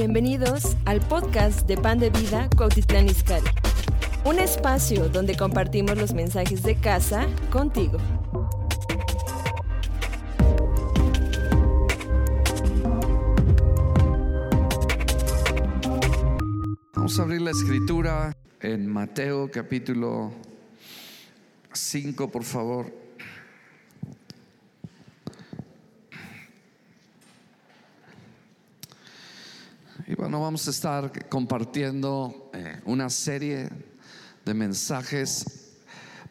Bienvenidos al podcast de Pan de Vida Cuautitlán Izcalli. Un espacio donde compartimos los mensajes de casa contigo. Vamos a abrir la escritura en Mateo capítulo 5, por favor. Vamos a estar compartiendo eh, una serie de mensajes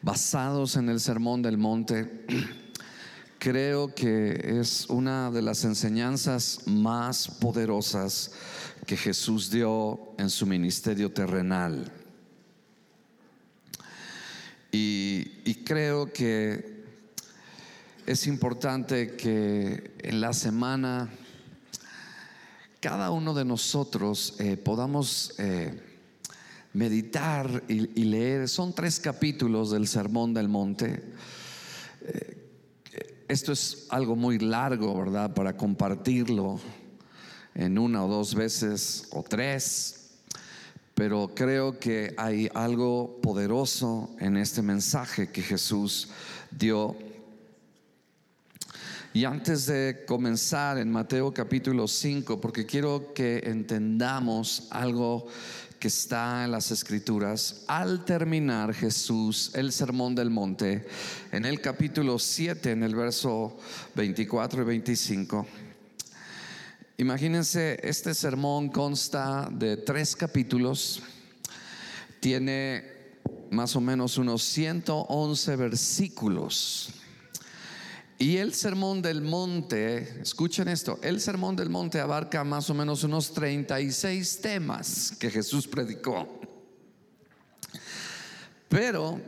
basados en el Sermón del Monte. Creo que es una de las enseñanzas más poderosas que Jesús dio en su ministerio terrenal. Y creo que es importante que en la semana cada uno de nosotros eh, podamos eh, meditar y, leer. Son tres capítulos del Sermón del Monte. Eh, esto es algo muy largo, ¿verdad? Para compartirlo en una o dos veces o tres. Pero creo que hay algo poderoso en este mensaje que Jesús dio y antes de comenzar en Mateo capítulo 5, porque quiero que entendamos algo que está en las escrituras, al terminar Jesús el sermón del monte, en el capítulo 7, en el verso 24 y 25, imagínense, este sermón consta de tres capítulos, tiene más o menos unos 111 versículos. Y el sermón del monte, escuchen esto, el sermón del monte abarca más o menos unos 36 temas que Jesús predicó. Pero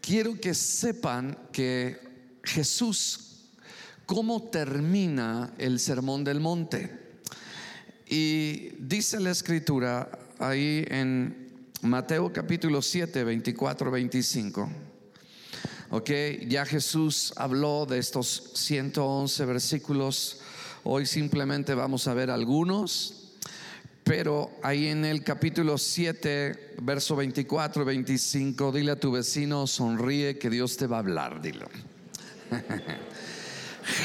quiero que sepan que Jesús, ¿cómo termina el sermón del monte? Y dice la escritura ahí en Mateo capítulo 7, 24, 25. Ok, ya Jesús habló de estos 111 versículos. Hoy simplemente vamos a ver algunos, pero ahí en el capítulo 7, verso 24 y 25, dile a tu vecino, sonríe que Dios te va a hablar, dilo.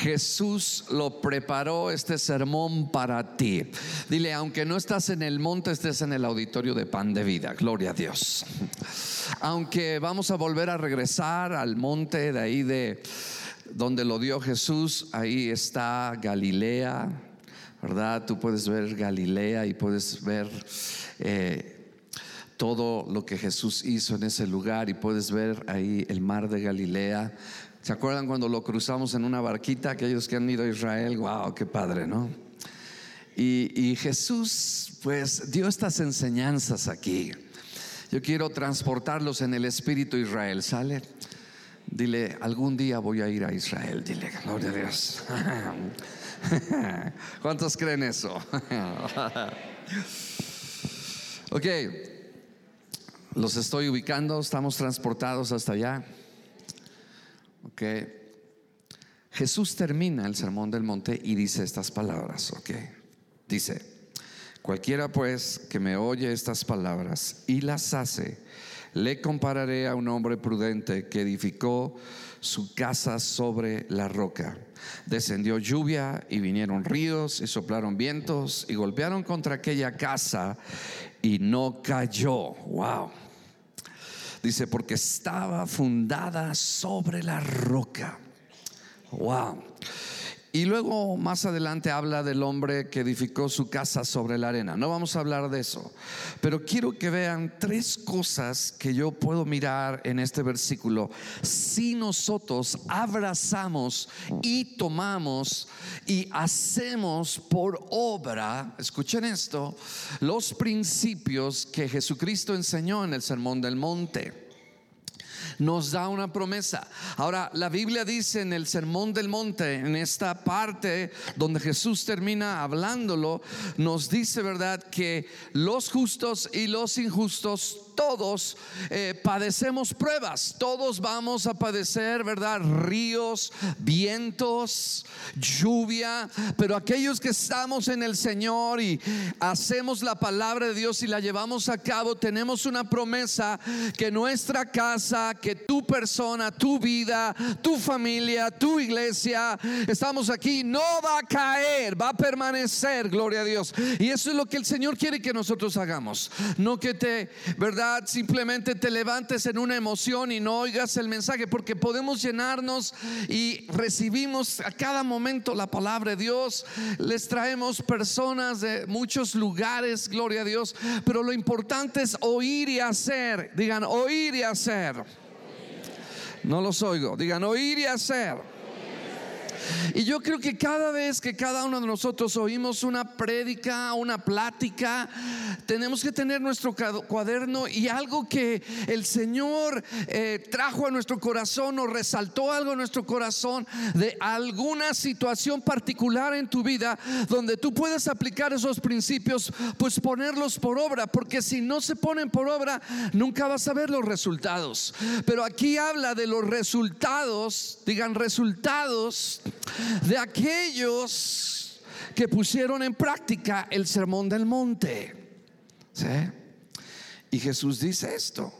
Jesús lo preparó este sermón para ti. Dile, aunque no estás en el monte, estés en el auditorio de pan de vida. Gloria a Dios. Aunque vamos a volver a regresar al monte de ahí de donde lo dio Jesús, ahí está Galilea, ¿verdad? Tú puedes ver Galilea y puedes ver... Eh, todo lo que Jesús hizo en ese lugar y puedes ver ahí el mar de Galilea. ¿Se acuerdan cuando lo cruzamos en una barquita? Aquellos que han ido a Israel, wow, qué padre, ¿no? Y, y Jesús pues dio estas enseñanzas aquí. Yo quiero transportarlos en el espíritu Israel, ¿sale? Dile, algún día voy a ir a Israel, dile, gloria a Dios. ¿Cuántos creen eso? ok, los estoy ubicando, estamos transportados hasta allá. Ok, Jesús termina el sermón del monte y dice estas palabras, ok, dice, cualquiera pues que me oye estas palabras y las hace, le compararé a un hombre prudente que edificó su casa sobre la roca. Descendió lluvia y vinieron ríos y soplaron vientos y golpearon contra aquella casa y no cayó. Wow. Dice, porque estaba fundada sobre la roca. Wow. Y luego más adelante habla del hombre que edificó su casa sobre la arena. No vamos a hablar de eso. Pero quiero que vean tres cosas que yo puedo mirar en este versículo. Si nosotros abrazamos y tomamos y hacemos por obra, escuchen esto, los principios que Jesucristo enseñó en el Sermón del Monte nos da una promesa. Ahora, la Biblia dice en el Sermón del Monte, en esta parte donde Jesús termina hablándolo, nos dice, ¿verdad?, que los justos y los injustos todos eh, padecemos pruebas, todos vamos a padecer, ¿verdad? Ríos, vientos, lluvia, pero aquellos que estamos en el Señor y hacemos la palabra de Dios y la llevamos a cabo, tenemos una promesa que nuestra casa, que tu persona, tu vida, tu familia, tu iglesia, estamos aquí, no va a caer, va a permanecer, gloria a Dios. Y eso es lo que el Señor quiere que nosotros hagamos. No que te, ¿verdad? Simplemente te levantes en una emoción y no oigas el mensaje, porque podemos llenarnos y recibimos a cada momento la palabra de Dios. Les traemos personas de muchos lugares, gloria a Dios. Pero lo importante es oír y hacer. Digan, oír y hacer. No los oigo. Digan, oír y hacer. Y yo creo que cada vez que cada uno de nosotros oímos una prédica, una plática, tenemos que tener nuestro cuaderno y algo que el Señor eh, trajo a nuestro corazón o resaltó algo en nuestro corazón de alguna situación particular en tu vida donde tú puedes aplicar esos principios, pues ponerlos por obra, porque si no se ponen por obra, nunca vas a ver los resultados. Pero aquí habla de los resultados, digan resultados de aquellos que pusieron en práctica el sermón del monte. Y Jesús dice esto.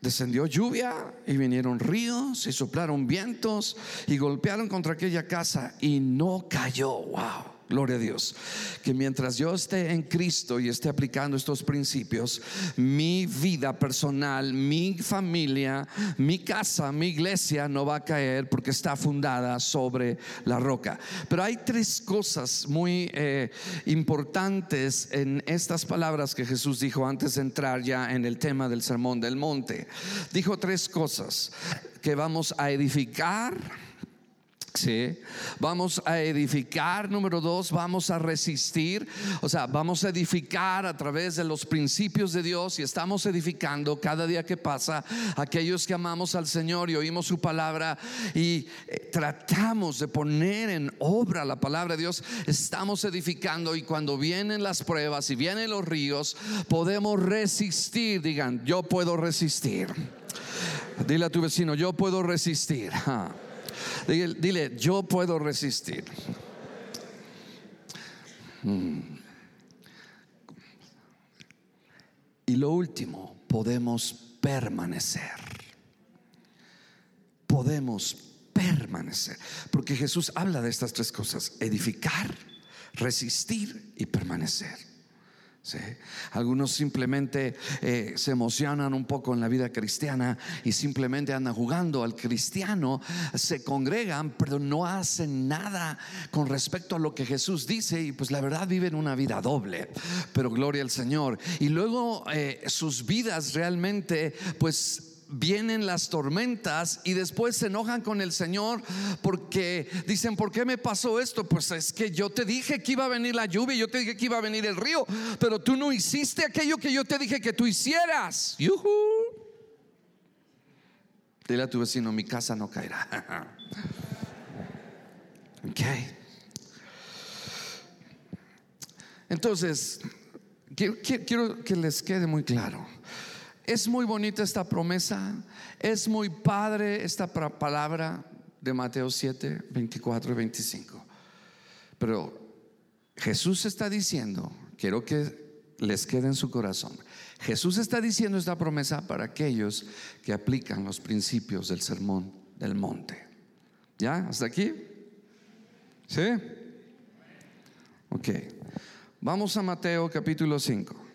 Descendió lluvia y vinieron ríos y soplaron vientos y golpearon contra aquella casa y no cayó. Wow. Gloria a Dios. Que mientras yo esté en Cristo y esté aplicando estos principios, mi vida personal, mi familia, mi casa, mi iglesia no va a caer porque está fundada sobre la roca. Pero hay tres cosas muy eh, importantes en estas palabras que Jesús dijo antes de entrar ya en el tema del sermón del monte. Dijo tres cosas que vamos a edificar Sí. Vamos a edificar, número dos, vamos a resistir, o sea, vamos a edificar a través de los principios de Dios y estamos edificando cada día que pasa aquellos que amamos al Señor y oímos su palabra y eh, tratamos de poner en obra la palabra de Dios, estamos edificando y cuando vienen las pruebas y vienen los ríos, podemos resistir, digan, yo puedo resistir. Dile a tu vecino, yo puedo resistir. Dile, yo puedo resistir. Mm. Y lo último, podemos permanecer. Podemos permanecer. Porque Jesús habla de estas tres cosas, edificar, resistir y permanecer. Algunos simplemente eh, se emocionan un poco en la vida cristiana y simplemente andan jugando al cristiano, se congregan, pero no hacen nada con respecto a lo que Jesús dice y pues la verdad viven una vida doble, pero gloria al Señor. Y luego eh, sus vidas realmente pues vienen las tormentas y después se enojan con el Señor porque dicen, ¿por qué me pasó esto? Pues es que yo te dije que iba a venir la lluvia, yo te dije que iba a venir el río, pero tú no hiciste aquello que yo te dije que tú hicieras. Dile a tu vecino, mi casa no caerá. ok. Entonces, quiero que les quede muy claro es muy bonita esta promesa, es muy padre esta palabra de Mateo 7, 24 y 25. Pero Jesús está diciendo, quiero que les quede en su corazón, Jesús está diciendo esta promesa para aquellos que aplican los principios del sermón del monte. ¿Ya? ¿Hasta aquí? ¿Sí? Ok. Vamos a Mateo capítulo 5.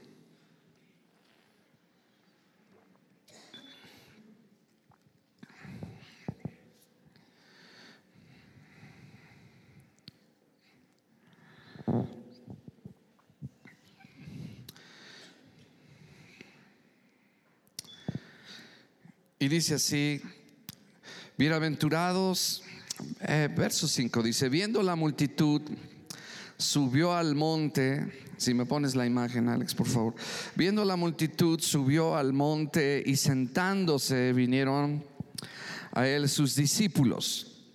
Y dice así, bienaventurados, eh, verso 5, dice, viendo la multitud, subió al monte, si me pones la imagen, Alex, por favor, viendo la multitud, subió al monte y sentándose vinieron a él sus discípulos.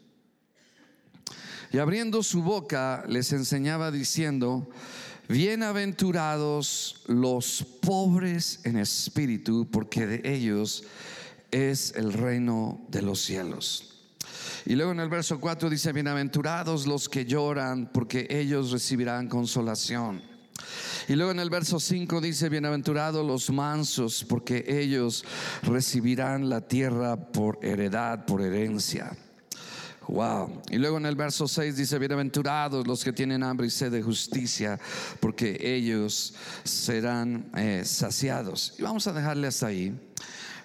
Y abriendo su boca les enseñaba diciendo, bienaventurados los pobres en espíritu, porque de ellos es el reino de los cielos. Y luego en el verso 4 dice, bienaventurados los que lloran, porque ellos recibirán consolación. Y luego en el verso 5 dice, bienaventurados los mansos, porque ellos recibirán la tierra por heredad, por herencia. Wow. Y luego en el verso 6 dice, bienaventurados los que tienen hambre y sed de justicia, porque ellos serán eh, saciados. Y vamos a dejarle hasta ahí.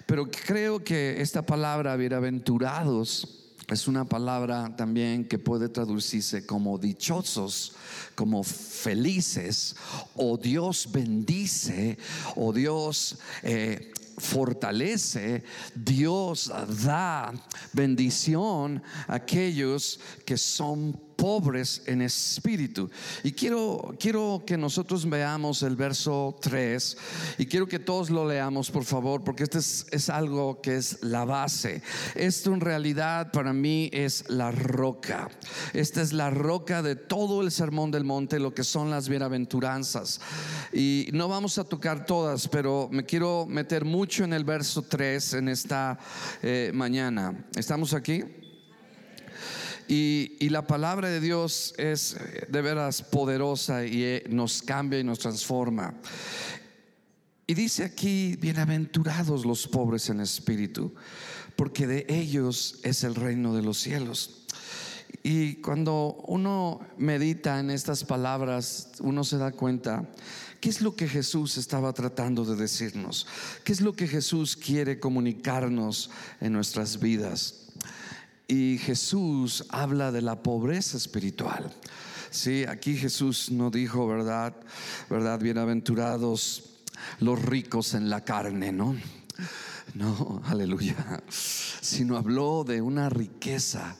Pero creo que esta palabra, bienaventurados, es una palabra también que puede traducirse como dichosos, como felices, o Dios bendice, o Dios eh, fortalece, Dios da bendición a aquellos que son pobres en espíritu. Y quiero, quiero que nosotros veamos el verso 3 y quiero que todos lo leamos, por favor, porque este es, algo que es la base. Esto en realidad para mí es la roca. Esta es la roca de todo el sermón del monte, lo que son las bienaventuranzas. Y no vamos a tocar todas, pero me quiero meter mucho en el verso 3 en esta eh, mañana. ¿Estamos aquí? Y, la palabra de Dios es eh, de veras poderosa y eh, nos cambia y nos transforma. Y dice aquí, bienaventurados los pobres en espíritu, porque de ellos es el reino de los cielos. Y cuando uno medita en estas palabras, uno se da cuenta ¿Qué es lo que Jesús estaba tratando de decirnos? ¿Qué es lo que Jesús quiere comunicarnos en nuestras vidas? Y Jesús habla de la pobreza espiritual. Sí, aquí Jesús no dijo, ¿verdad? ¿Verdad? Bienaventurados los ricos en la carne, ¿no? No, aleluya. Sino habló de una riqueza,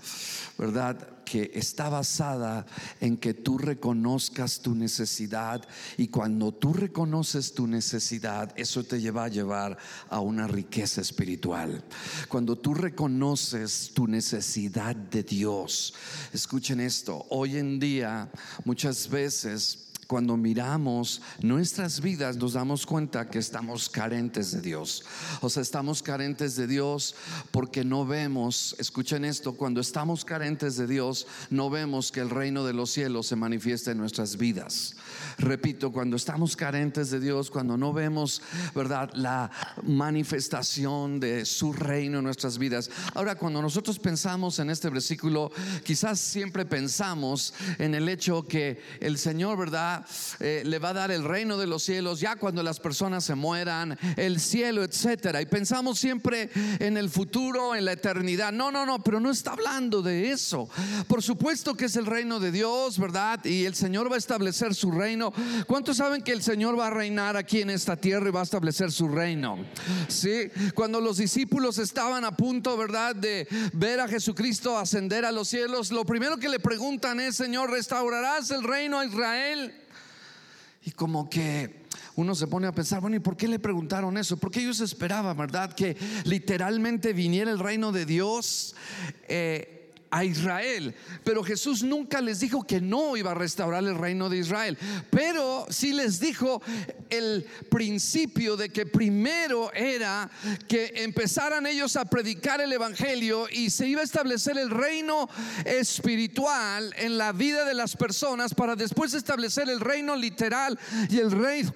¿verdad? que está basada en que tú reconozcas tu necesidad y cuando tú reconoces tu necesidad, eso te lleva a llevar a una riqueza espiritual. Cuando tú reconoces tu necesidad de Dios, escuchen esto, hoy en día muchas veces cuando miramos nuestras vidas nos damos cuenta que estamos carentes de Dios. O sea, estamos carentes de Dios porque no vemos, escuchen esto, cuando estamos carentes de Dios, no vemos que el reino de los cielos se manifiesta en nuestras vidas. Repito, cuando estamos carentes de Dios, cuando no vemos, ¿verdad?, la manifestación de su reino en nuestras vidas. Ahora, cuando nosotros pensamos en este versículo, quizás siempre pensamos en el hecho que el Señor, ¿verdad?, eh, le va a dar el reino de los cielos ya cuando las personas se mueran, el cielo, etcétera. Y pensamos siempre en el futuro, en la eternidad. No, no, no, pero no está hablando de eso. Por supuesto que es el reino de Dios, ¿verdad? Y el Señor va a establecer su reino ¿Cuántos saben que el Señor va a reinar aquí en esta tierra y va a establecer su reino? Sí, cuando los discípulos estaban a punto, ¿verdad?, de ver a Jesucristo ascender a los cielos, lo primero que le preguntan es, Señor, ¿restaurarás el reino a Israel? Y como que uno se pone a pensar, bueno, ¿y por qué le preguntaron eso? Porque ellos esperaban, ¿verdad? Que literalmente viniera el reino de Dios. Eh, a Israel. Pero Jesús nunca les dijo que no iba a restaurar el reino de Israel. Pero sí les dijo el principio de que primero era que empezaran ellos a predicar el Evangelio y se iba a establecer el reino espiritual en la vida de las personas para después establecer el reino literal y el reino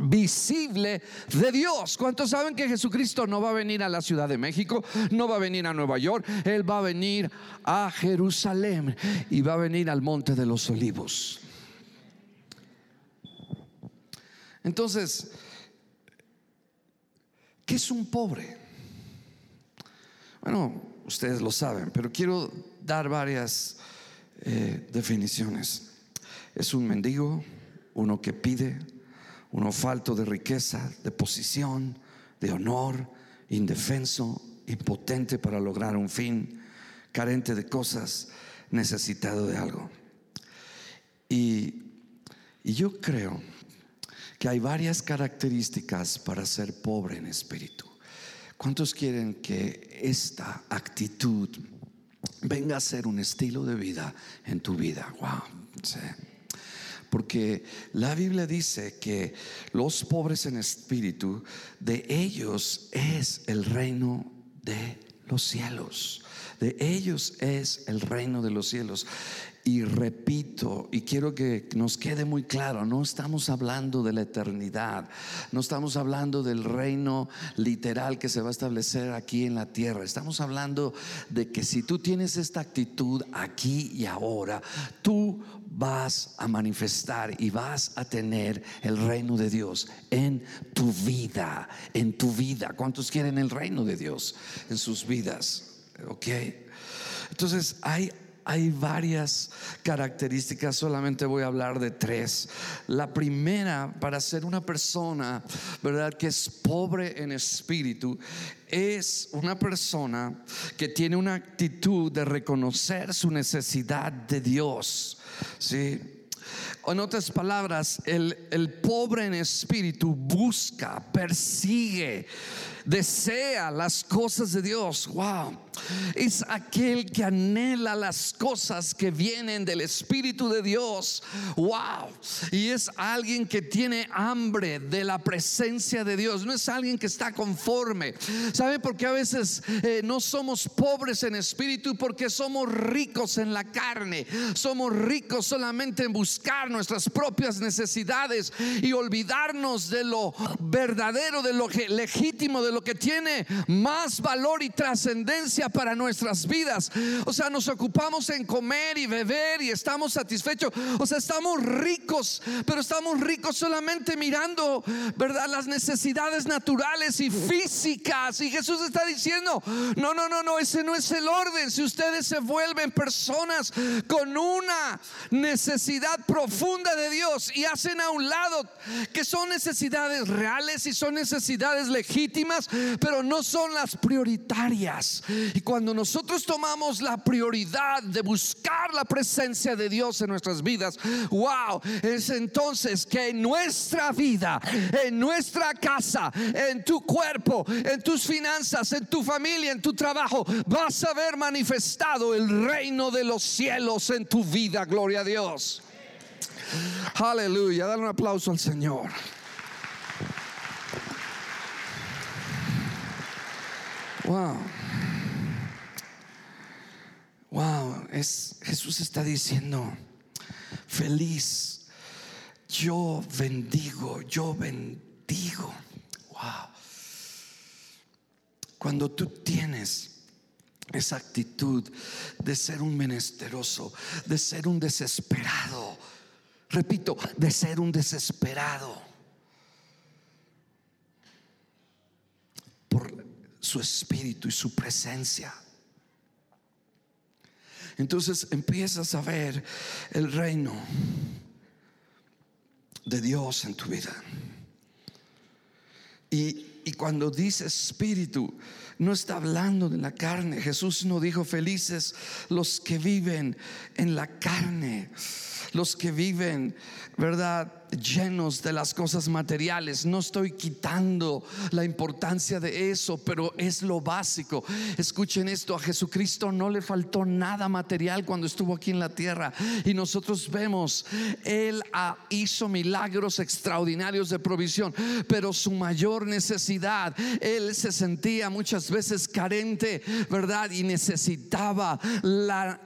visible de Dios. ¿Cuántos saben que Jesucristo no va a venir a la Ciudad de México? No va a venir a Nueva York. Él va a venir a Jerusalén y va a venir al Monte de los Olivos. Entonces, ¿qué es un pobre? Bueno, ustedes lo saben, pero quiero dar varias eh, definiciones. Es un mendigo, uno que pide, uno falto de riqueza, de posición, de honor, indefenso, impotente para lograr un fin, carente de cosas, necesitado de algo. Y, yo creo que hay varias características para ser pobre en espíritu. ¿Cuántos quieren que esta actitud venga a ser un estilo de vida en tu vida? Wow. Porque la Biblia dice que los pobres en espíritu, de ellos es el reino de los cielos. De ellos es el reino de los cielos. Y repito, y quiero que nos quede muy claro, no estamos hablando de la eternidad, no estamos hablando del reino literal que se va a establecer aquí en la tierra, estamos hablando de que si tú tienes esta actitud aquí y ahora, tú vas a manifestar y vas a tener el reino de Dios en tu vida, en tu vida. ¿Cuántos quieren el reino de Dios en sus vidas? ¿Ok? Entonces hay hay varias características, solamente voy a hablar de tres. La primera, para ser una persona, ¿verdad?, que es pobre en espíritu, es una persona que tiene una actitud de reconocer su necesidad de Dios. ¿Sí? En otras palabras, el, el pobre en espíritu busca, persigue, desea las cosas de Dios. Wow. Es aquel que anhela las cosas que vienen del Espíritu de Dios. Wow. Y es alguien que tiene hambre de la presencia de Dios. No es alguien que está conforme. ¿Sabe por qué a veces eh, no somos pobres en espíritu? Porque somos ricos en la carne. Somos ricos solamente en buscar nuestras propias necesidades y olvidarnos de lo verdadero, de lo legítimo, de lo que tiene más valor y trascendencia nuestras vidas. O sea, nos ocupamos en comer y beber y estamos satisfechos. O sea, estamos ricos, pero estamos ricos solamente mirando, ¿verdad? Las necesidades naturales y físicas. Y Jesús está diciendo, no, no, no, no, ese no es el orden. Si ustedes se vuelven personas con una necesidad profunda de Dios y hacen a un lado que son necesidades reales y son necesidades legítimas, pero no son las prioritarias. Cuando nosotros tomamos la prioridad de buscar la presencia de Dios en nuestras vidas, wow, es entonces que en nuestra vida, en nuestra casa, en tu cuerpo, en tus finanzas, en tu familia, en tu trabajo, vas a ver manifestado el reino de los cielos en tu vida. Gloria a Dios. Aleluya. Dale un aplauso al Señor. Wow. Wow, es Jesús está diciendo, feliz, yo bendigo, yo bendigo. Wow. Cuando tú tienes esa actitud de ser un menesteroso, de ser un desesperado, repito, de ser un desesperado por su espíritu y su presencia entonces empiezas a ver el reino de Dios en tu vida. Y, cuando dice espíritu, no está hablando de la carne. Jesús no dijo felices los que viven en la carne, los que viven, ¿verdad? llenos de las cosas materiales. No estoy quitando la importancia de eso, pero es lo básico. Escuchen esto, a Jesucristo no le faltó nada material cuando estuvo aquí en la tierra. Y nosotros vemos, Él hizo milagros extraordinarios de provisión, pero su mayor necesidad, Él se sentía muchas veces carente, ¿verdad? Y necesitaba la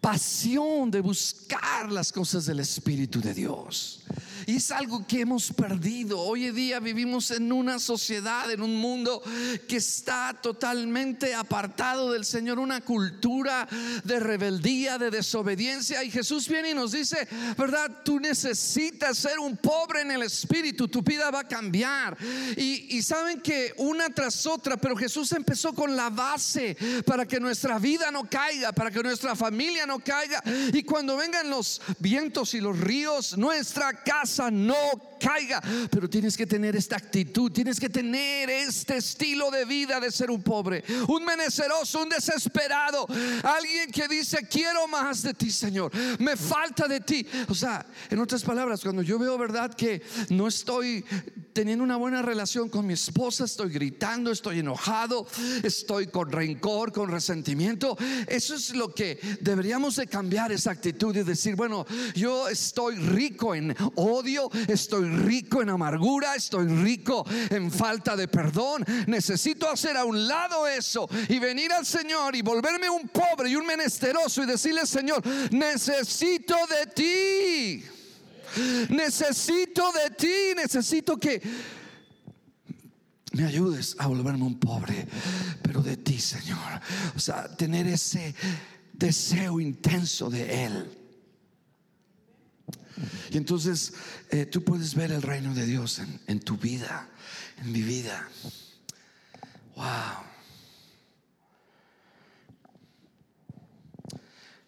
pasión de buscar las cosas del Espíritu de Dios. Y es algo que hemos perdido. Hoy en día vivimos en una sociedad, en un mundo que está totalmente apartado del Señor, una cultura de rebeldía, de desobediencia. Y Jesús viene y nos dice, ¿verdad? Tú necesitas ser un pobre en el espíritu, tu vida va a cambiar. Y, y saben que una tras otra, pero Jesús empezó con la base para que nuestra vida no caiga, para que nuestra familia no caiga. Y cuando vengan los vientos y los ríos, nuestra casa no caiga. Pero tienes que tener esta actitud, tienes que tener este estilo de vida de ser un pobre, un menesteroso, un desesperado, alguien que dice, quiero más de ti, Señor, me falta de ti. O sea, en otras palabras, cuando yo veo verdad que no estoy teniendo una buena relación con mi esposa, estoy gritando, estoy enojado, estoy con rencor, con resentimiento. Eso es lo que deberíamos de cambiar esa actitud y decir, bueno, yo estoy rico en odio, estoy rico en amargura, estoy rico en falta de perdón. Necesito hacer a un lado eso y venir al Señor y volverme un pobre y un menesteroso y decirle, Señor, necesito de ti. Necesito de ti, necesito que me ayudes a volverme un pobre, pero de ti, Señor. O sea, tener ese deseo intenso de Él. Y entonces eh, tú puedes ver el reino de Dios en, en tu vida, en mi vida. Wow.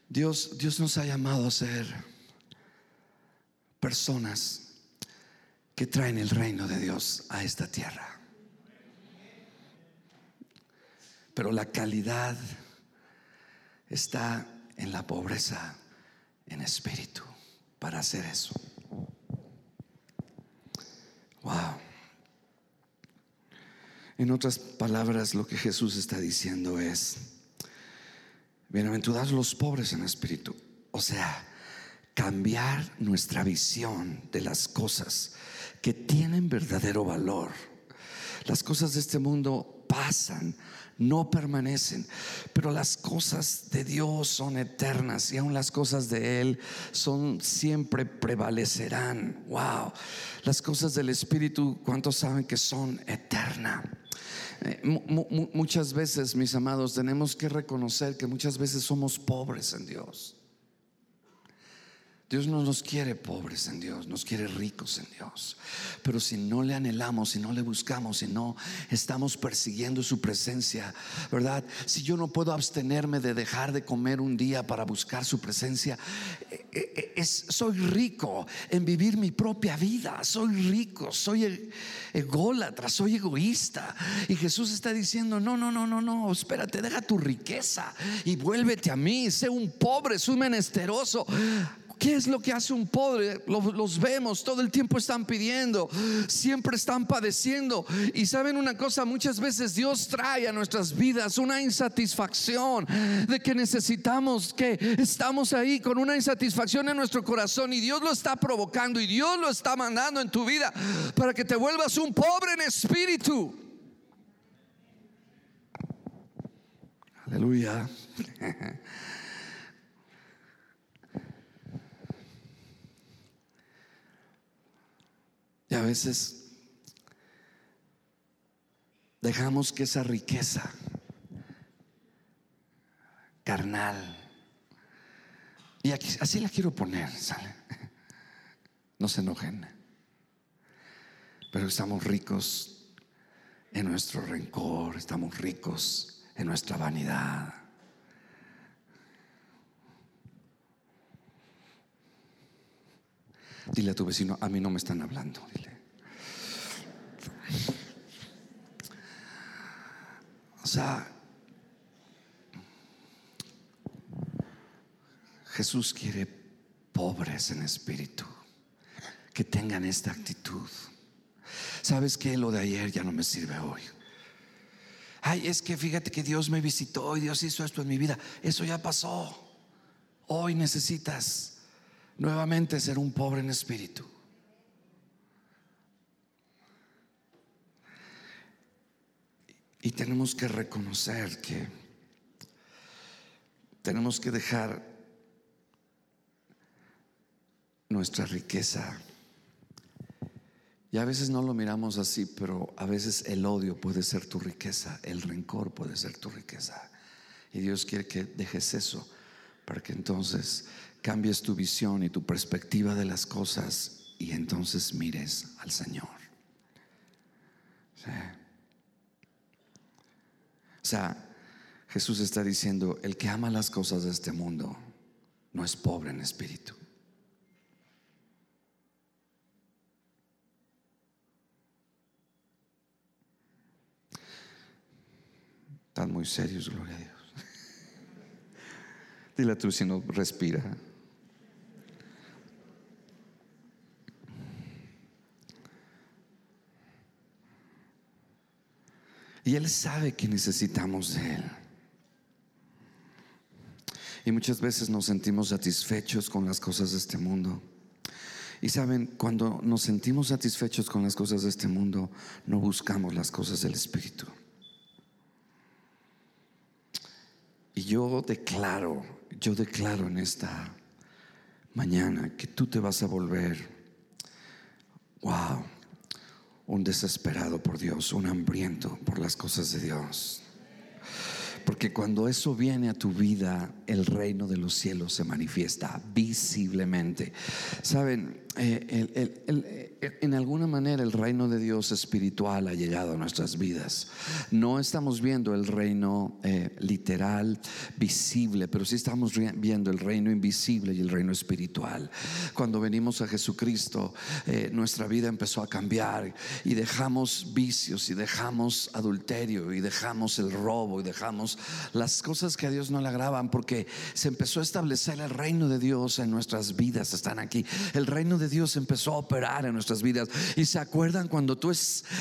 Dios, Dios nos ha llamado a ser personas que traen el reino de Dios a esta tierra. Pero la calidad está en la pobreza en espíritu para hacer eso. Wow. En otras palabras, lo que Jesús está diciendo es, bienaventurados los pobres en espíritu. O sea, cambiar nuestra visión de las cosas que tienen verdadero valor. Las cosas de este mundo pasan, no permanecen, pero las cosas de Dios son eternas y aún las cosas de Él son siempre prevalecerán. Wow, las cosas del Espíritu, ¿cuántos saben que son eternas? Eh, muchas veces, mis amados, tenemos que reconocer que muchas veces somos pobres en Dios. Dios no nos quiere pobres en Dios, nos quiere ricos en Dios. Pero si no le anhelamos, si no le buscamos, si no estamos persiguiendo su presencia, ¿verdad? Si yo no puedo abstenerme de dejar de comer un día para buscar su presencia, eh, eh, es, soy rico en vivir mi propia vida, soy rico, soy e, ególatra, soy egoísta. Y Jesús está diciendo, no, no, no, no, no, espérate, deja tu riqueza y vuélvete a mí, sé un pobre, soy menesteroso ¿Qué es lo que hace un pobre? Los, vemos, todo el tiempo están pidiendo, siempre están padeciendo. Y saben una cosa, muchas veces Dios trae a nuestras vidas una insatisfacción de que necesitamos, que estamos ahí con una insatisfacción en nuestro corazón y Dios lo está provocando y Dios lo está mandando en tu vida para que te vuelvas un pobre en espíritu. Aleluya. Y a veces dejamos que esa riqueza carnal, y aquí, así la quiero poner, ¿sale? No se enojen, pero estamos ricos en nuestro rencor, estamos ricos en nuestra vanidad. Dile a tu vecino, a mí no me están hablando. O sea, Jesús quiere pobres en espíritu, que tengan esta actitud. ¿Sabes que Lo de ayer ya no me sirve hoy. Ay, es que fíjate que Dios me visitó y Dios hizo esto en mi vida. Eso ya pasó. Hoy necesitas nuevamente ser un pobre en espíritu. Y tenemos que reconocer que tenemos que dejar nuestra riqueza. Y a veces no lo miramos así, pero a veces el odio puede ser tu riqueza, el rencor puede ser tu riqueza. Y Dios quiere que dejes eso para que entonces cambies tu visión y tu perspectiva de las cosas y entonces mires al Señor. O sea, Jesús está diciendo, el que ama las cosas de este mundo no es pobre en espíritu. Están muy serios, gloria a Dios. Dile a tu no respira. Y Él sabe que necesitamos de Él. Y muchas veces nos sentimos satisfechos con las cosas de este mundo. Y saben, cuando nos sentimos satisfechos con las cosas de este mundo, no buscamos las cosas del Espíritu. Y yo declaro, yo declaro en esta mañana que tú te vas a volver, wow, un desesperado por Dios, un hambriento por las cosas de Dios. Porque cuando eso viene a tu vida, el reino de los cielos se manifiesta visiblemente. Saben, eh, en alguna manera el reino de Dios espiritual ha llegado a nuestras vidas. No estamos viendo el reino eh, literal, visible, pero sí estamos viendo el reino invisible y el reino espiritual. Cuando venimos a Jesucristo, eh, nuestra vida empezó a cambiar y dejamos vicios y dejamos adulterio y dejamos el robo y dejamos las cosas que a Dios no le agravan porque se empezó a establecer el reino de Dios en nuestras vidas. Están aquí. El reino de Dios empezó a operar en nuestras vidas. Y se acuerdan cuando tú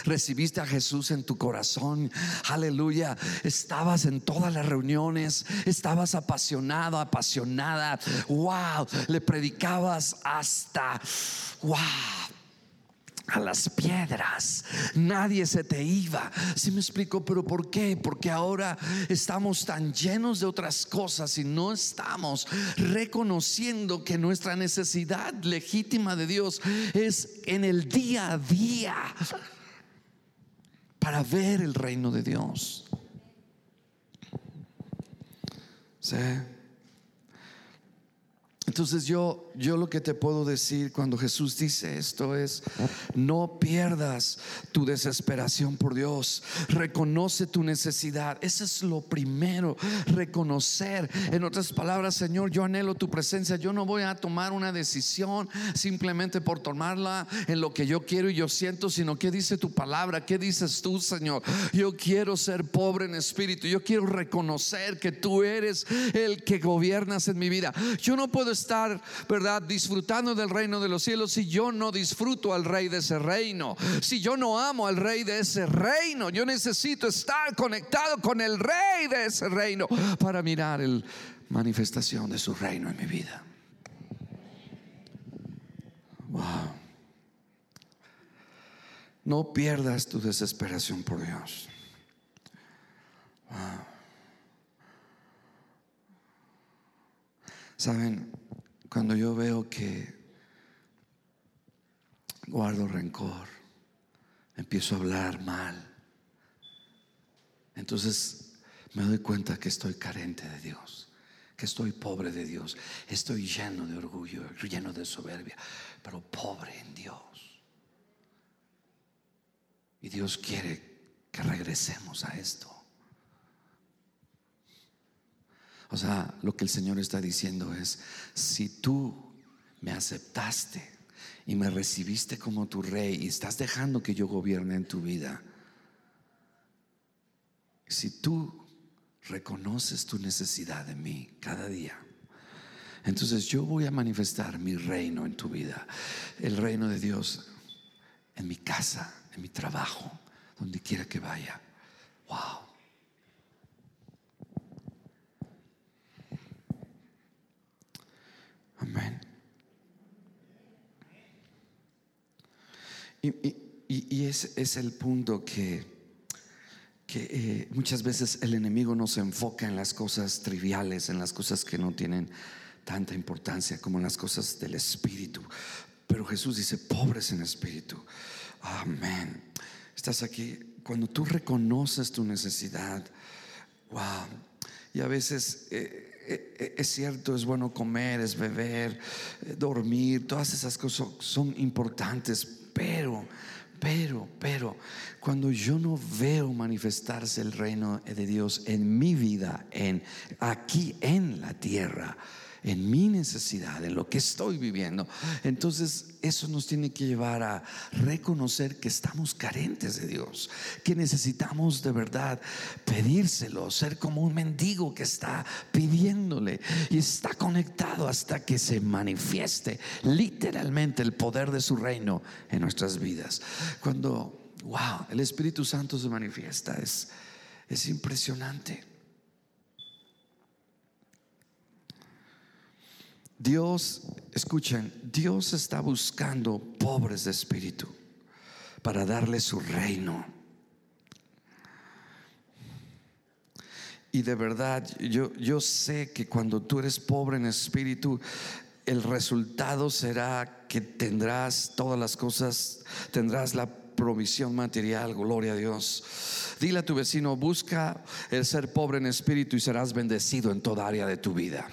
recibiste a Jesús en tu corazón, aleluya, estabas en todas las reuniones, estabas apasionado, apasionada, wow, le predicabas hasta, wow a las piedras. Nadie se te iba. Si me explico, pero ¿por qué? Porque ahora estamos tan llenos de otras cosas y no estamos reconociendo que nuestra necesidad legítima de Dios es en el día a día para ver el reino de Dios. ¿Sí? Entonces yo, yo lo que te puedo decir cuando Jesús dice esto es, no pierdas tu desesperación por Dios, reconoce tu necesidad. Eso es lo primero, reconocer. En otras palabras, Señor, yo anhelo tu presencia. Yo no voy a tomar una decisión simplemente por tomarla en lo que yo quiero y yo siento, sino que dice tu palabra, qué dices tú, Señor. Yo quiero ser pobre en espíritu, yo quiero reconocer que tú eres el que gobiernas en mi vida. Yo no puedo estar, ¿verdad?, disfrutando del reino de los cielos si yo no disfruto al rey de ese reino. Si yo no amo al rey de ese reino, yo necesito estar conectado con el rey de ese reino para mirar la manifestación de su reino en mi vida. Wow. No pierdas tu desesperación por Dios. Wow. Saben, cuando yo veo que guardo rencor, empiezo a hablar mal, entonces me doy cuenta que estoy carente de Dios, que estoy pobre de Dios, estoy lleno de orgullo, lleno de soberbia, pero pobre en Dios. Y Dios quiere que regresemos a esto. O sea, lo que el Señor está diciendo es, si tú me aceptaste y me recibiste como tu rey y estás dejando que yo gobierne en tu vida, si tú reconoces tu necesidad de mí cada día, entonces yo voy a manifestar mi reino en tu vida, el reino de Dios en mi casa, en mi trabajo, donde quiera que vaya. Wow. Amén. Y, ese es el punto que, que eh, muchas veces el enemigo nos enfoca en las cosas triviales, en las cosas que no tienen tanta importancia como en las cosas del espíritu. Pero Jesús dice, pobres en espíritu. Amén. Estás aquí. Cuando tú reconoces tu necesidad, wow. Y a veces eh, es cierto, es bueno comer, es beber, eh, dormir, todas esas cosas son importantes, pero, pero, pero, cuando yo no veo manifestarse el reino de Dios en mi vida, en aquí en la tierra, en mi necesidad, en lo que estoy viviendo. Entonces eso nos tiene que llevar a reconocer que estamos carentes de Dios, que necesitamos de verdad pedírselo, ser como un mendigo que está pidiéndole y está conectado hasta que se manifieste literalmente el poder de su reino en nuestras vidas. Cuando Wow, el Espíritu Santo se manifiesta, es, es impresionante. Dios, escuchen, Dios está buscando pobres de espíritu para darle su reino. Y de verdad, yo, yo sé que cuando tú eres pobre en espíritu, el resultado será que tendrás todas las cosas, tendrás la provisión material, gloria a Dios. Dile a tu vecino, busca el ser pobre en espíritu y serás bendecido en toda área de tu vida.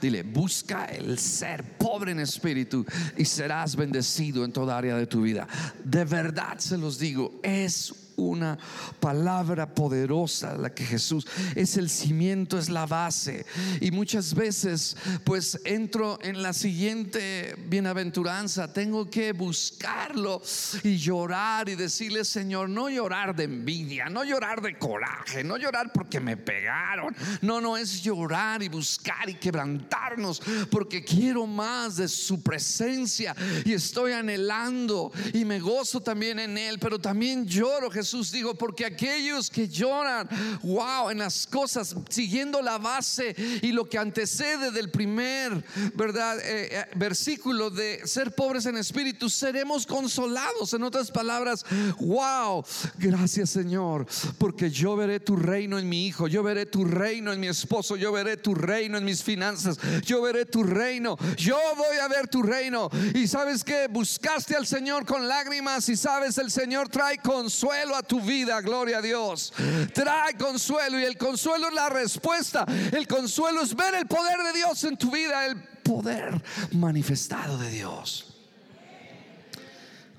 Dile, busca el ser pobre en espíritu y serás bendecido en toda área de tu vida. De verdad se los digo, es una palabra poderosa la que Jesús es el cimiento, es la base. Y muchas veces pues entro en la siguiente bienaventuranza, tengo que buscarlo y llorar y decirle, Señor, no llorar de envidia, no llorar de coraje, no llorar porque me pegaron. No, no es llorar y buscar y quebrantarnos porque quiero más de su presencia y estoy anhelando y me gozo también en él, pero también lloro, Jesús digo, porque aquellos que lloran, wow, en las cosas, siguiendo la base y lo que antecede del primer, ¿verdad? Eh, eh, versículo de ser pobres en espíritu, seremos consolados. En otras palabras, wow, gracias Señor, porque yo veré tu reino en mi hijo, yo veré tu reino en mi esposo, yo veré tu reino en mis finanzas, yo veré tu reino, yo voy a ver tu reino. Y sabes que buscaste al Señor con lágrimas y sabes, el Señor trae consuelo a tu vida, gloria a Dios. Trae consuelo y el consuelo es la respuesta. El consuelo es ver el poder de Dios en tu vida, el poder manifestado de Dios.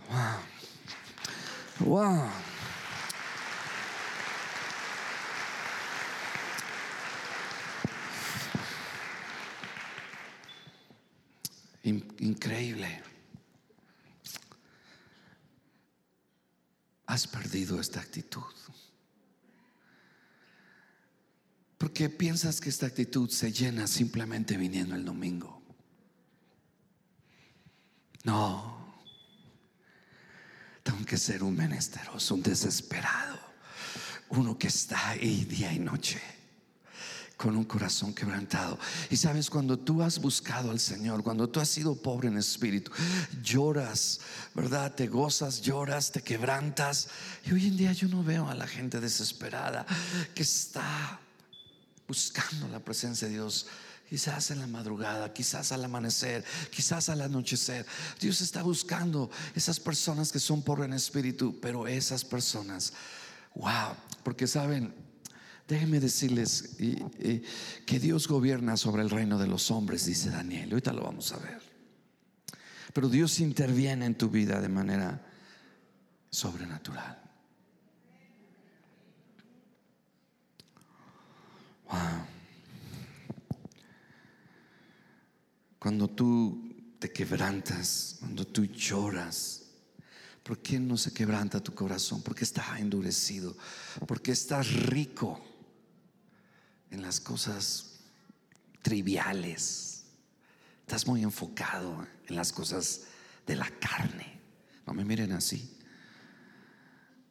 Wow. Wow. Increíble. Has perdido esta actitud. Porque piensas que esta actitud se llena simplemente viniendo el domingo. No. Tengo que ser un menesteroso, un desesperado. Uno que está ahí día y noche con un corazón quebrantado. Y sabes, cuando tú has buscado al Señor, cuando tú has sido pobre en espíritu, lloras, ¿verdad? Te gozas, lloras, te quebrantas. Y hoy en día yo no veo a la gente desesperada que está buscando la presencia de Dios. Quizás en la madrugada, quizás al amanecer, quizás al anochecer. Dios está buscando esas personas que son pobres en espíritu, pero esas personas, wow, porque saben, Déjenme decirles que Dios gobierna sobre el reino de los hombres, dice Daniel. Ahorita lo vamos a ver. Pero Dios interviene en tu vida de manera sobrenatural. Wow. Cuando tú te quebrantas, cuando tú lloras, ¿por qué no se quebranta tu corazón? Porque está endurecido, porque estás rico en las cosas triviales. Estás muy enfocado en las cosas de la carne. No me miren así.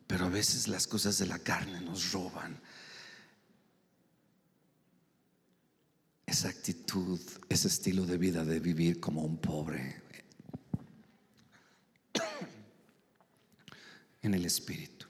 Pero a veces las cosas de la carne nos roban esa actitud, ese estilo de vida de vivir como un pobre en el espíritu.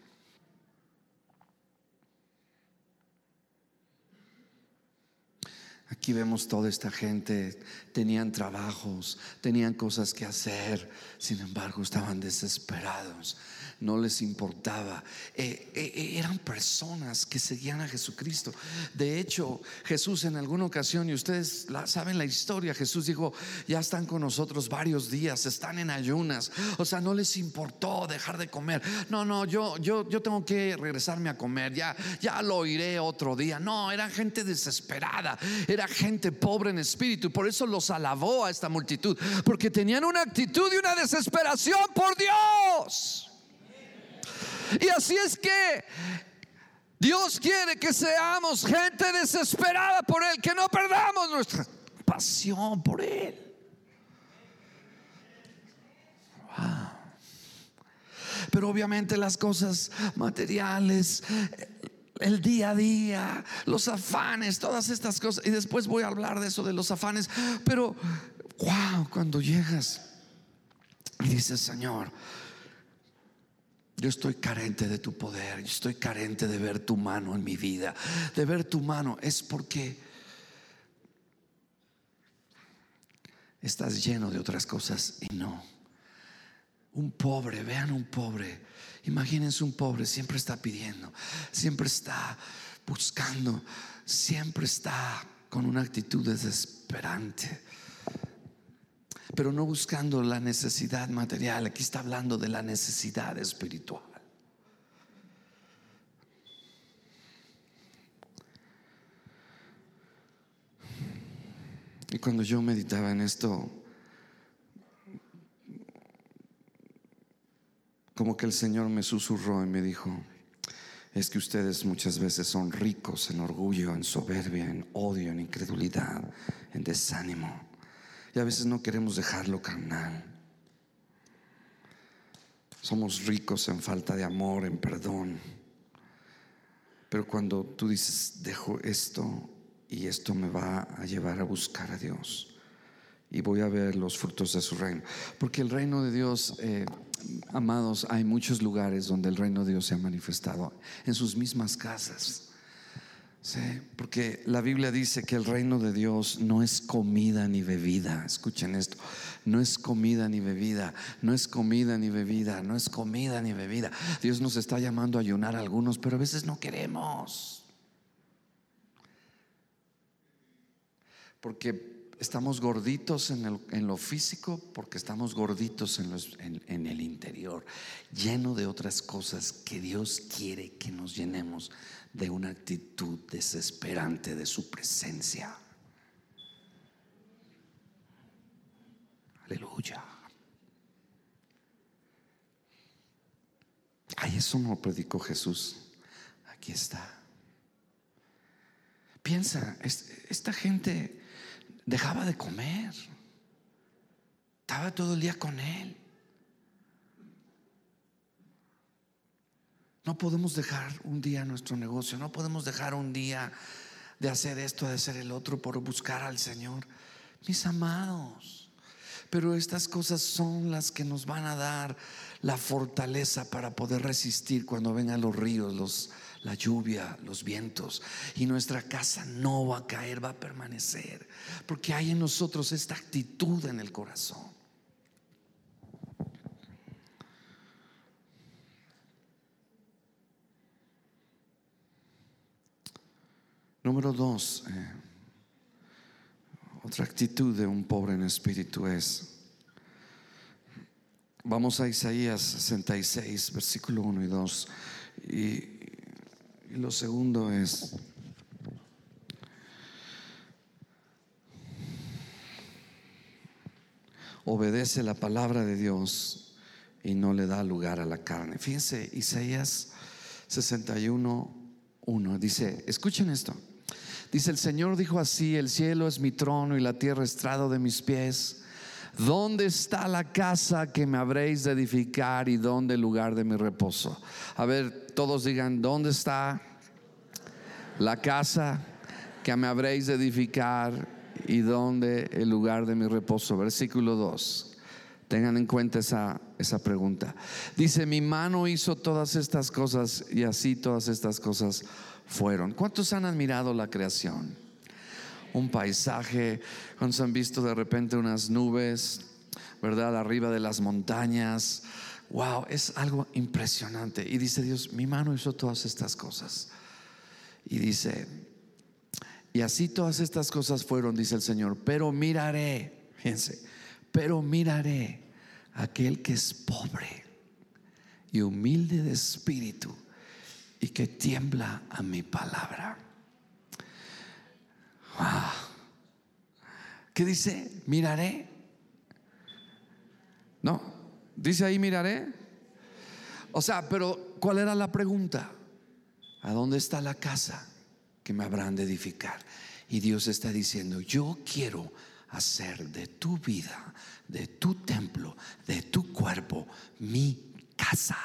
Aquí vemos toda esta gente, tenían trabajos, tenían cosas que hacer, sin embargo estaban desesperados no les importaba. Eh, eh, eh, eran personas que seguían a Jesucristo. De hecho, Jesús en alguna ocasión, y ustedes saben la historia, Jesús dijo, ya están con nosotros varios días, están en ayunas. O sea, no les importó dejar de comer. No, no, yo, yo, yo tengo que regresarme a comer, ya, ya lo iré otro día. No, era gente desesperada, era gente pobre en espíritu. Por eso los alabó a esta multitud, porque tenían una actitud y una desesperación por Dios. Y así es que Dios quiere que seamos gente desesperada por Él, que no perdamos nuestra pasión por Él. pero obviamente las cosas materiales, el día a día, los afanes, todas estas cosas. Y después voy a hablar de eso, de los afanes. Pero, wow, cuando llegas y dices, Señor, yo estoy carente de tu poder, yo estoy carente de ver tu mano en mi vida, de ver tu mano, es porque estás lleno de otras cosas y no. Un pobre, vean un pobre Imagínense un pobre, siempre está pidiendo, siempre está buscando, siempre está con una actitud desesperante, pero no buscando la necesidad material, aquí está hablando de la necesidad espiritual. Y cuando yo meditaba en esto, como que el Señor me susurró y me dijo, es que ustedes muchas veces son ricos en orgullo, en soberbia, en odio, en incredulidad, en desánimo. Y a veces no queremos dejarlo carnal. Somos ricos en falta de amor, en perdón. Pero cuando tú dices, dejo esto y esto me va a llevar a buscar a Dios y voy a ver los frutos de su reino. Porque el reino de Dios, eh, amados, hay muchos lugares donde el reino de Dios se ha manifestado, en sus mismas casas. Porque la Biblia dice que el reino de Dios no es comida ni bebida. Escuchen esto. No es comida ni bebida. No es comida ni bebida. No es comida ni bebida. Dios nos está llamando a ayunar a algunos, pero a veces no queremos. Porque estamos gorditos en, lo físico porque estamos gorditos en, en el interior, lleno de otras cosas que Dios quiere que nos llenemos de una actitud desesperante de su presencia. Aleluya. Ay, eso no predicó Jesús. Aquí está. Piensa, esta gente dejaba de comer. Estaba todo el día con él. No podemos dejar un día nuestro negocio, no podemos dejar un día de hacer esto, de hacer el otro por buscar al Señor. Mis amados, pero estas cosas son las que nos van a dar la fortaleza para poder resistir cuando vengan los ríos, los, la lluvia, los vientos. Y nuestra casa no va a caer, va a permanecer. Porque hay en nosotros esta actitud en el corazón. Número dos, eh, otra actitud de un pobre en espíritu es, vamos a Isaías 66, versículo 1 y 2, y y lo segundo es, obedece la palabra de Dios y no le da lugar a la carne. Fíjense, Isaías 61, 1 dice, escuchen esto. Dice, el Señor dijo así, el cielo es mi trono y la tierra estrado de mis pies. ¿Dónde está la casa que me habréis de edificar y dónde el lugar de mi reposo? A ver, todos digan, ¿dónde está la casa que me habréis de edificar y dónde el lugar de mi reposo? Versículo 2. Tengan en cuenta esa, esa pregunta. Dice, mi mano hizo todas estas cosas y así todas estas cosas fueron. ¿Cuántos han admirado la creación? Un paisaje, cuando se han visto de repente unas nubes, ¿verdad? Arriba de las montañas. Wow, es algo impresionante. Y dice Dios, mi mano hizo todas estas cosas. Y dice, y así todas estas cosas fueron, dice el Señor, pero miraré, fíjense, pero miraré aquel que es pobre y humilde de espíritu y que tiembla a mi palabra. ¿Qué dice? Miraré. No, dice ahí miraré. O sea, pero ¿cuál era la pregunta? ¿A dónde está la casa que me habrán de edificar? Y Dios está diciendo, yo quiero hacer de tu vida, de tu templo, de tu cuerpo, mi casa,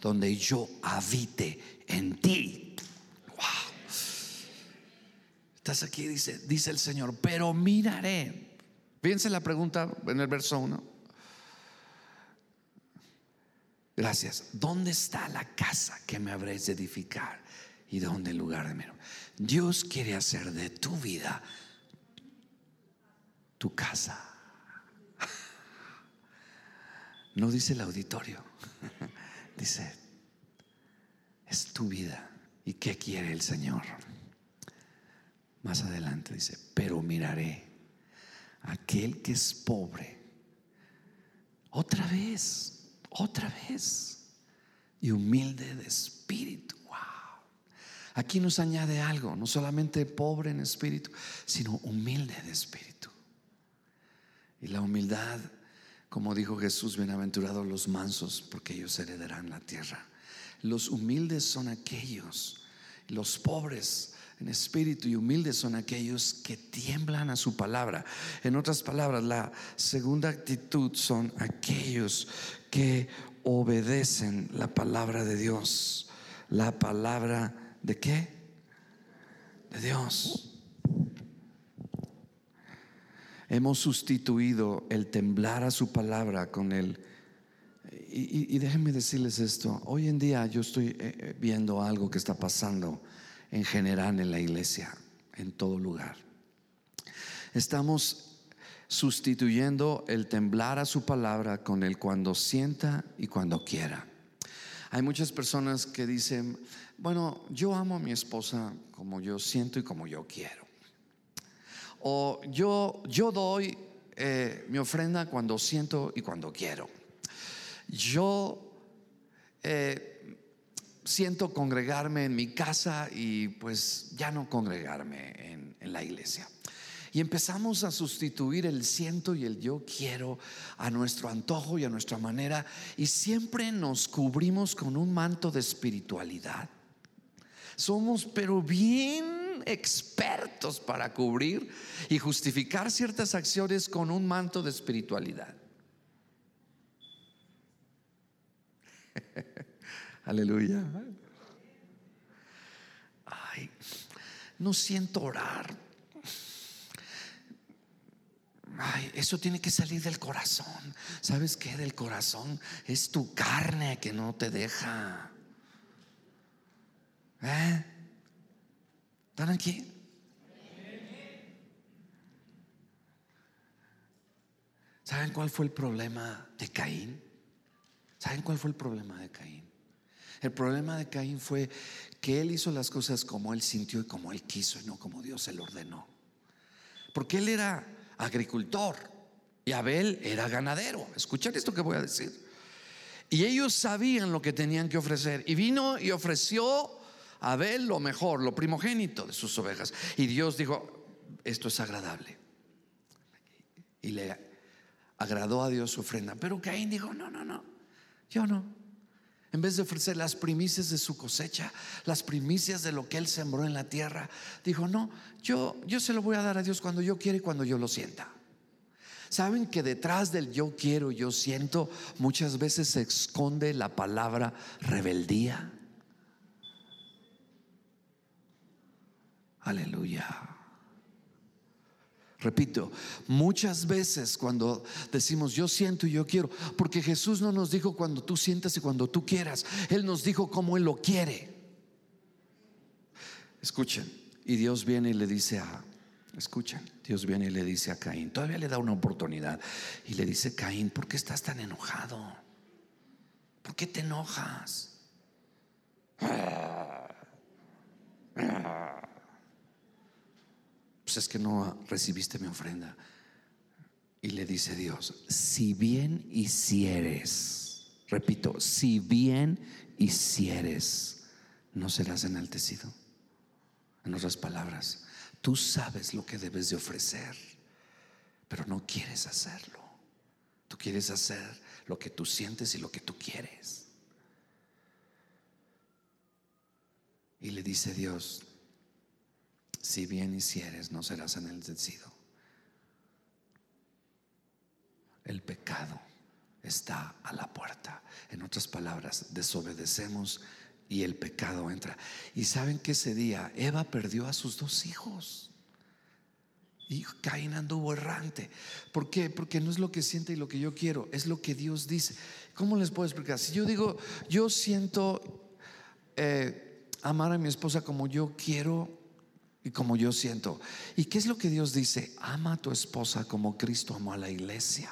donde yo habite en ti. Wow. Estás aquí, dice, dice el Señor, pero miraré. Fíjense la pregunta en el verso 1. Gracias. ¿Dónde está la casa que me habréis de edificar? ¿Y dónde el lugar de mi Dios quiere hacer de tu vida tu casa. No dice el auditorio, dice, es tu vida. ¿Y qué quiere el Señor? Más adelante dice, pero miraré aquel que es pobre, otra vez, otra vez, y humilde de espíritu. Wow. Aquí nos añade algo, no solamente pobre en espíritu, sino humilde de espíritu. Y la humildad, como dijo Jesús, bienaventurados los mansos, porque ellos heredarán la tierra. Los humildes son aquellos, los pobres en espíritu y humildes son aquellos que tiemblan a su palabra. En otras palabras, la segunda actitud son aquellos que obedecen la palabra de Dios. La palabra de qué? De Dios. Hemos sustituido el temblar a su palabra con el... Y, déjenme decirles esto, hoy en día yo estoy eh, eh, viendo algo que está pasando en general en la iglesia, en todo lugar. Estamos sustituyendo el temblar a su palabra con el cuando sienta y cuando quiera. Hay muchas personas que dicen, bueno, yo amo a mi esposa como yo siento y como yo quiero. O yo, yo doy eh, mi ofrenda cuando siento y cuando quiero. Yo eh, siento congregarme en mi casa y pues ya no congregarme en, la iglesia. Y empezamos a sustituir el siento y el yo quiero a nuestro antojo y a nuestra manera. Y siempre nos cubrimos con un manto de espiritualidad. Somos pero bien expertos para cubrir y justificar ciertas acciones con un manto de espiritualidad. Aleluya. Ay, no siento orar. Ay, eso tiene que salir del corazón. ¿Sabes qué? Del corazón es tu carne que no te deja. ¿Eh? ¿Están aquí? ¿Saben cuál fue el problema de Caín? ¿Saben cuál fue el problema de Caín? El problema de Caín fue que él hizo las cosas como él sintió y como él quiso y no como Dios se lo ordenó. Porque él era agricultor y Abel era ganadero. Escuchen esto que voy a decir. Y ellos sabían lo que tenían que ofrecer. Y vino y ofreció Abel lo mejor, lo primogénito de sus ovejas. Y Dios dijo, esto es agradable. Y le agradó a Dios su ofrenda. Pero Caín dijo, no, no, no, yo no. En vez de ofrecer las primicias de su cosecha, las primicias de lo que él sembró en la tierra, dijo, no, yo, yo se lo voy a dar a Dios cuando yo quiera y cuando yo lo sienta. ¿Saben que detrás del yo quiero, yo siento, muchas veces se esconde la palabra rebeldía? Aleluya. Repito, muchas veces cuando decimos yo siento y yo quiero, porque Jesús no nos dijo cuando tú sientas y cuando tú quieras, Él nos dijo como Él lo quiere. Escuchen, y Dios viene y le dice a, escuchen, Dios viene y le dice a Caín, todavía le da una oportunidad, y le dice, Caín, ¿por qué estás tan enojado? ¿Por qué te enojas? Pues es que no recibiste mi ofrenda. Y le dice Dios, si bien hicieres, repito, si bien hicieres, no serás enaltecido. En otras palabras, tú sabes lo que debes de ofrecer, pero no quieres hacerlo. Tú quieres hacer lo que tú sientes y lo que tú quieres. Y le dice Dios, si bien hicieres, no serás enaltecido. El pecado está a la puerta. En otras palabras, desobedecemos y el pecado entra. Y saben que ese día Eva perdió a sus dos hijos. Y Caín anduvo errante. ¿Por qué? Porque no es lo que siente y lo que yo quiero, es lo que Dios dice. ¿Cómo les puedo explicar? Si yo digo, yo siento eh, amar a mi esposa como yo quiero y como yo siento. ¿Y qué es lo que Dios dice? Ama a tu esposa como Cristo amó a la iglesia.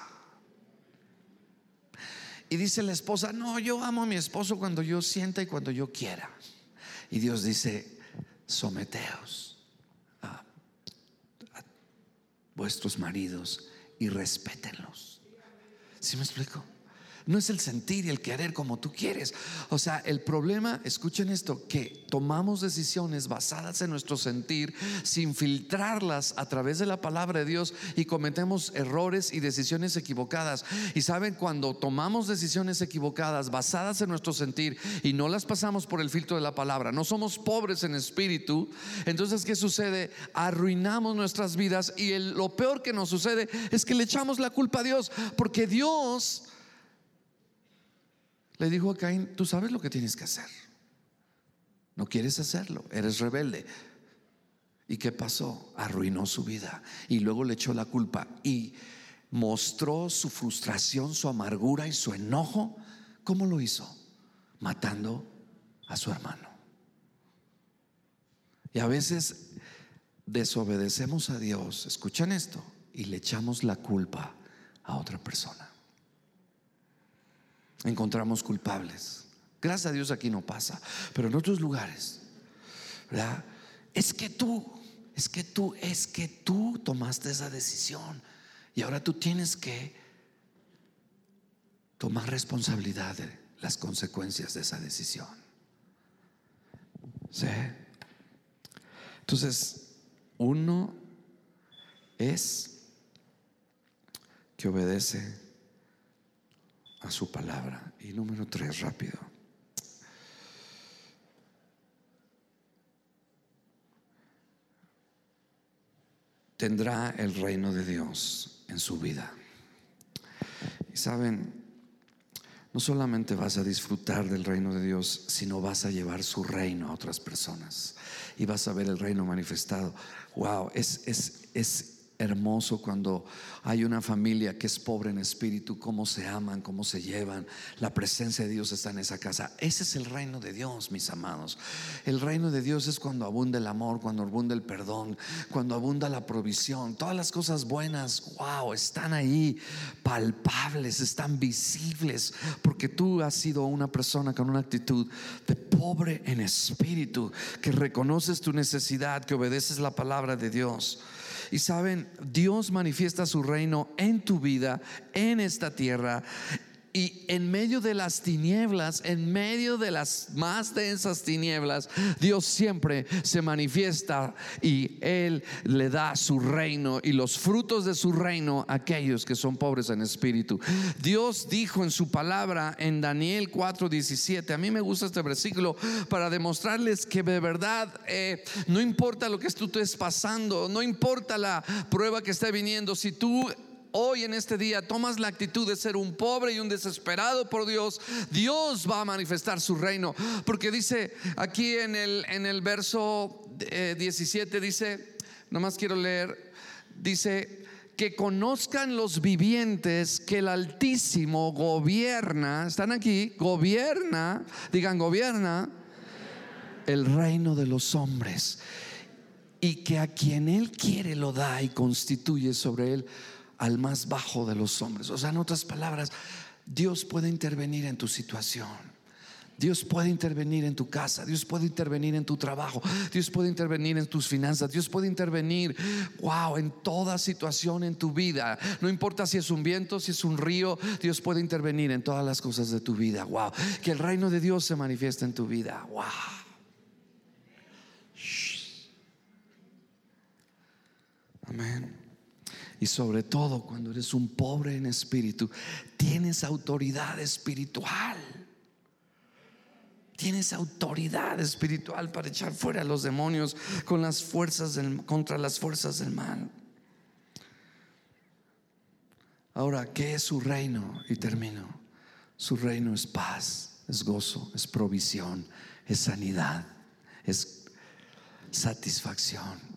Y dice la esposa, no, yo amo a mi esposo cuando yo sienta y cuando yo quiera. Y Dios dice, someteos a, vuestros maridos y respétenlos. ¿Sí me explico? No es el sentir y el querer como tú quieres. O sea, el problema, escuchen esto, que tomamos decisiones basadas en nuestro sentir sin filtrarlas a través de la palabra de Dios y cometemos errores y decisiones equivocadas. Y saben, cuando tomamos decisiones equivocadas basadas en nuestro sentir y no las pasamos por el filtro de la palabra, no somos pobres en espíritu, entonces ¿qué sucede? Arruinamos nuestras vidas y lo peor que nos sucede es que le echamos la culpa a Dios, porque Dios le dijo a Caín, tú sabes lo que tienes que hacer. No quieres hacerlo, eres rebelde. ¿Y qué pasó? Arruinó su vida y luego le echó la culpa y mostró su frustración, su amargura y su enojo. ¿Cómo lo hizo? Matando a su hermano. Y a veces desobedecemos a Dios, escuchan esto, y le echamos la culpa a otra persona encontramos culpables. Gracias a Dios aquí no pasa, pero en otros lugares, ¿verdad? Es que tú, es que tú, es que tú tomaste esa decisión y ahora tú tienes que tomar responsabilidad de las consecuencias de esa decisión. ¿Sí? Entonces, uno es que obedece su palabra. Y número tres, rápido. Tendrá el reino de Dios en su vida. Y saben, no solamente vas a disfrutar del reino de Dios, sino vas a llevar su reino a otras personas. Y vas a ver el reino manifestado. Wow, es, es, es hermoso cuando hay una familia que es pobre en espíritu, cómo se aman, cómo se llevan. La presencia de Dios está en esa casa. Ese es el reino de Dios, mis amados. El reino de Dios es cuando abunda el amor, cuando abunda el perdón, cuando abunda la provisión. Todas las cosas buenas, wow, están ahí, palpables, están visibles, porque tú has sido una persona con una actitud de pobre en espíritu, que reconoces tu necesidad, que obedeces la palabra de Dios. Y saben, Dios manifiesta su reino en tu vida, en esta tierra, y en medio de las tinieblas, en medio de las más densas tinieblas, Dios siempre se manifiesta y Él le da su reino y los frutos de su reino a aquellos que son pobres en espíritu. Dios dijo en su palabra en Daniel 4:17, a mí me gusta este versículo para demostrarles que de verdad eh, no importa lo que tú estés pasando, no importa la prueba que esté viniendo, si tú hoy en este día tomas la actitud de ser un pobre y un desesperado por Dios, Dios va a manifestar su reino. Porque dice aquí en el, en el verso 17, eh, dice, nomás quiero leer, dice, que conozcan los vivientes que el Altísimo gobierna, están aquí, gobierna, digan gobierna, el reino de los hombres. Y que a quien Él quiere lo da y constituye sobre Él al más bajo de los hombres. O sea, en otras palabras, Dios puede intervenir en tu situación. Dios puede intervenir en tu casa, Dios puede intervenir en tu trabajo, Dios puede intervenir en tus finanzas, Dios puede intervenir, wow, en toda situación en tu vida. No importa si es un viento, si es un río, Dios puede intervenir en todas las cosas de tu vida. Wow, que el reino de Dios se manifiesta en tu vida. Wow. Amén. Y sobre todo cuando eres un pobre en espíritu, tienes autoridad espiritual. Tienes autoridad espiritual para echar fuera a los demonios con las fuerzas contra las fuerzas del mal. Ahora, ¿qué es su reino? Y termino. Su reino es paz, es gozo, es provisión, es sanidad, es satisfacción.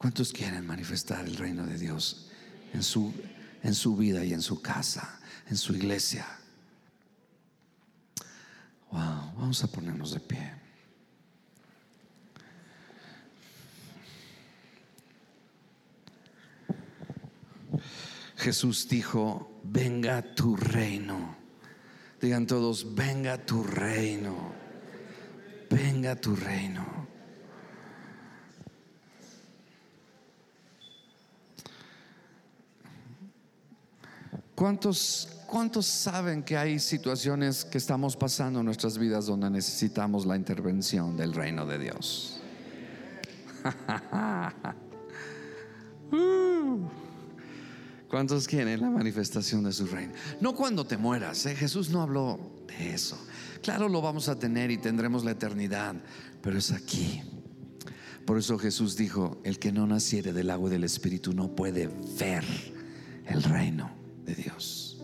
¿Cuántos quieren manifestar el reino de Dios en su, en su vida y en su casa, en su iglesia? Wow, vamos a ponernos de pie. Jesús dijo, venga tu reino. Digan todos, venga tu reino. Venga tu reino. ¿Cuántos, ¿Cuántos saben que hay situaciones que estamos pasando en nuestras vidas donde necesitamos la intervención del reino de Dios? ¿Cuántos quieren la manifestación de su reino? No cuando te mueras, ¿eh? Jesús no habló de eso. Claro, lo vamos a tener y tendremos la eternidad, pero es aquí. Por eso Jesús dijo, el que no naciere del agua y del Espíritu no puede ver el reino Dios.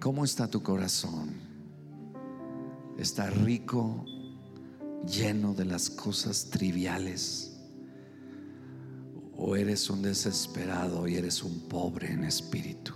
¿Cómo está tu corazón? ¿Está rico, lleno de las cosas triviales? o eres un desesperado y eres un pobre en espíritu.